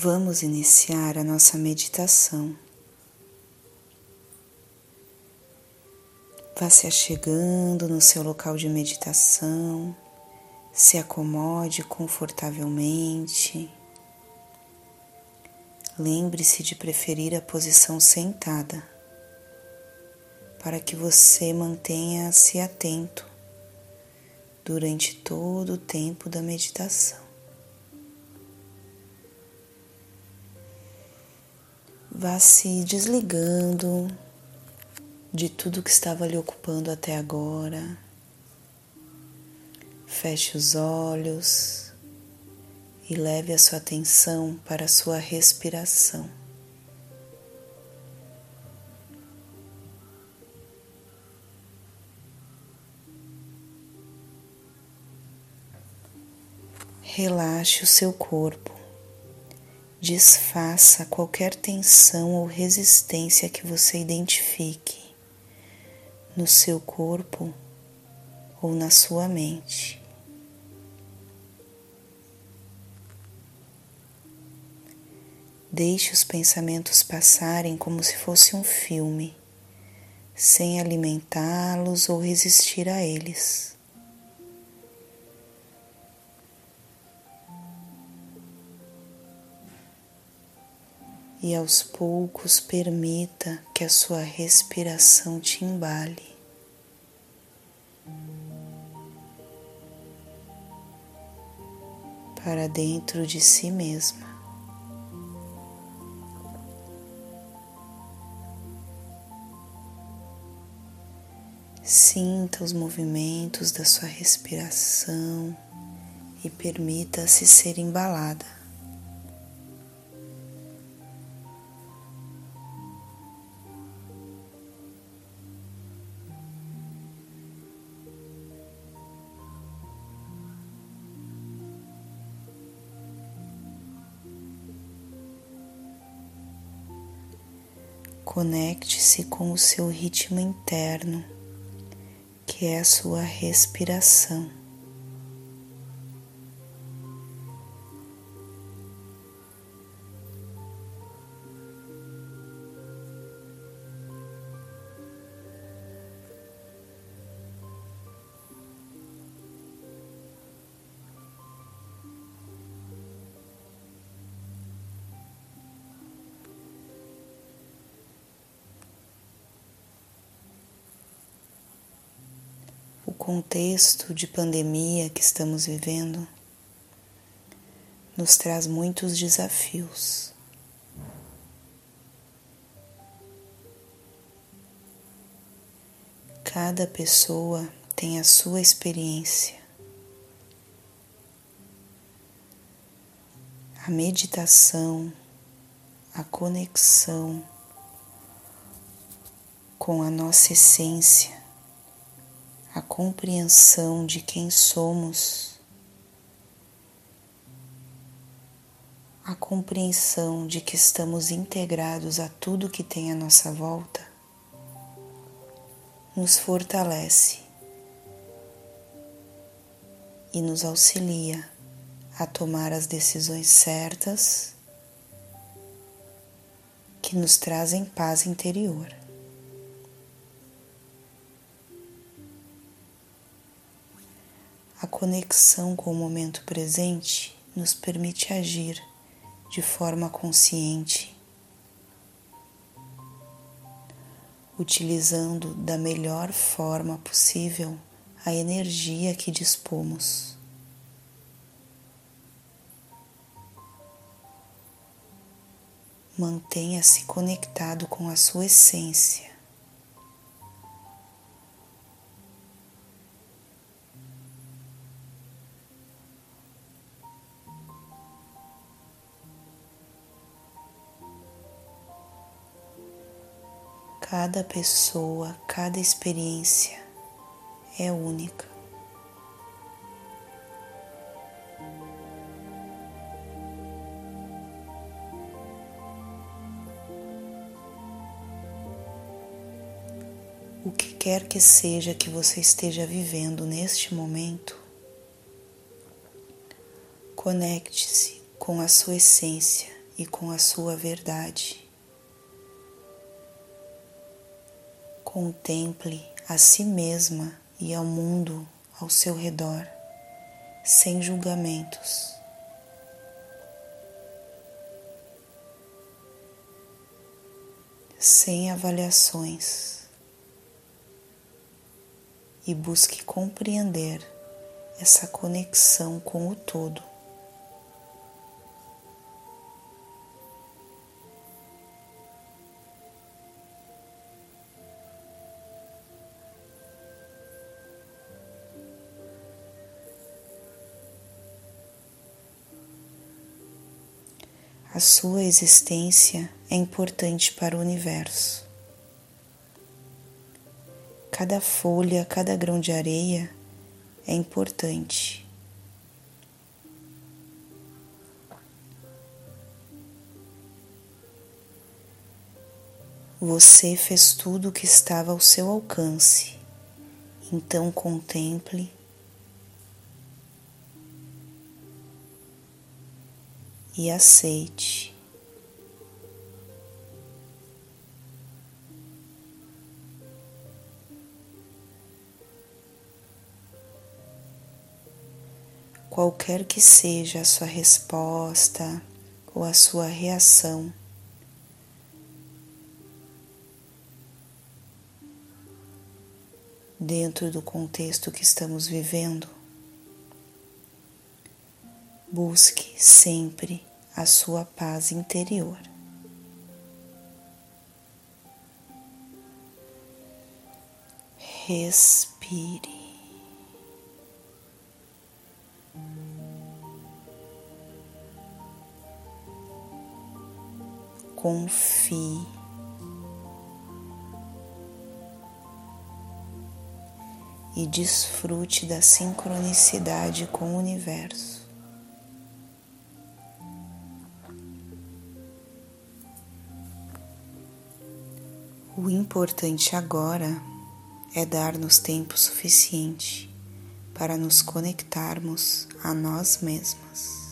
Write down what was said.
Vamos iniciar a nossa meditação. Vá se achegando no seu local de meditação, se acomode confortavelmente. Lembre-se de preferir a posição sentada, para que você mantenha-se atento durante todo o tempo da meditação. Vá se desligando de tudo que estava lhe ocupando até agora. Feche os olhos e leve a sua atenção para a sua respiração. Relaxe o seu corpo. Desfaça qualquer tensão ou resistência que você identifique no seu corpo ou na sua mente. Deixe os pensamentos passarem como se fosse um filme, sem alimentá-los ou resistir a eles. E aos poucos permita que a sua respiração te embale. Para dentro de si mesma. Sinta os movimentos da sua respiração e permita-se ser embalada. Conecte-se com o seu ritmo interno, que é a sua respiração. Contexto de pandemia que estamos vivendo nos traz muitos desafios. Cada pessoa tem a sua experiência. A meditação, a conexão com a nossa essência a compreensão de quem somos, a compreensão de que estamos integrados a tudo que tem à nossa volta, nos fortalece e nos auxilia a tomar as decisões certas que nos trazem paz interior. A conexão com o momento presente nos permite agir de forma consciente, utilizando da melhor forma possível a energia que dispomos. Mantenha-se conectado com a sua essência Cada pessoa, cada experiência é única. O que quer que seja que você esteja vivendo neste momento, conecte-se com a sua essência e com a sua verdade. Contemple a si mesma e ao mundo ao seu redor, sem julgamentos. Sem avaliações e busque compreender essa conexão com o todo. A sua existência é importante para o universo. Cada folha, cada grão de areia é importante. Você fez tudo o que estava ao seu alcance, então contemple e aceite. Qualquer que seja a sua resposta ou a sua reação, dentro do contexto que estamos vivendo, busque sempre a sua paz interior. Respire. Confie. E desfrute da sincronicidade com o universo. O importante agora é dar-nos tempo suficiente para nos conectarmos a nós mesmas.